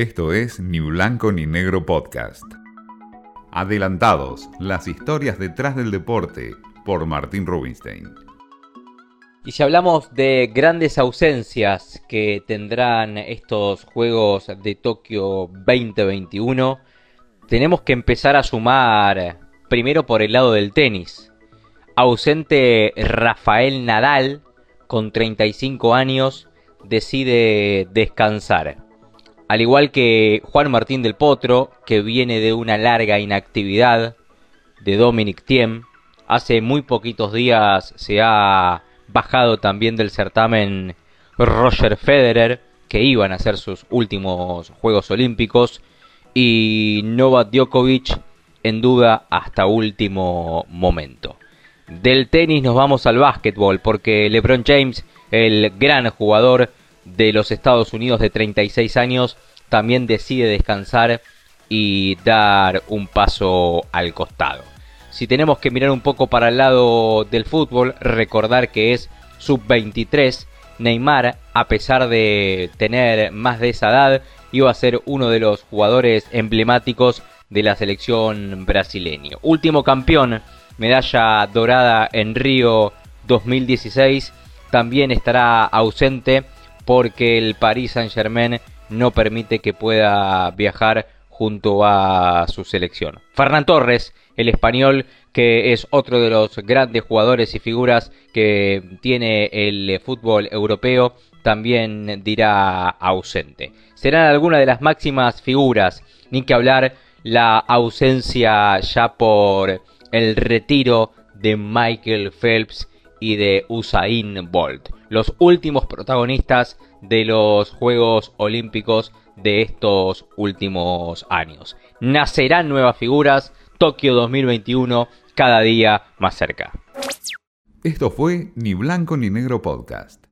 Esto es Ni Blanco ni Negro Podcast. Adelantados, las historias detrás del deporte, por Martín Rubinstein. Y si hablamos de grandes ausencias que tendrán estos Juegos de Tokio 2021, tenemos que empezar a sumar primero por el lado del tenis. Ausente Rafael Nadal, con 35 años, decide descansar. Al igual que Juan Martín del Potro, que viene de una larga inactividad, de Dominic Thiem, hace muy poquitos días se ha bajado también del certamen Roger Federer, que iban a ser sus últimos Juegos Olímpicos, y Novak Djokovic en duda hasta último momento. Del tenis nos vamos al básquetbol, porque LeBron James, el gran jugador de los Estados Unidos de 36 años, también decide descansar y dar un paso al costado. Si tenemos que mirar un poco para el lado del fútbol, recordar que es sub-23, Neymar, a pesar de tener más de esa edad, iba a ser uno de los jugadores emblemáticos de la selección brasileña. Último campeón, medalla dorada en Río 2016, también estará ausente porque el Paris Saint-Germain no permite que pueda viajar junto a su selección. Fernán Torres, el español que es otro de los grandes jugadores y figuras que tiene el fútbol europeo, también dirá ausente. Serán algunas de las máximas figuras, ni que hablar la ausencia ya por el retiro de Michael Phelps y de Usain Bolt, los últimos protagonistas de los Juegos Olímpicos de estos últimos años. Nacerán nuevas figuras, Tokio 2021 cada día más cerca. Esto fue Ni Blanco ni Negro Podcast.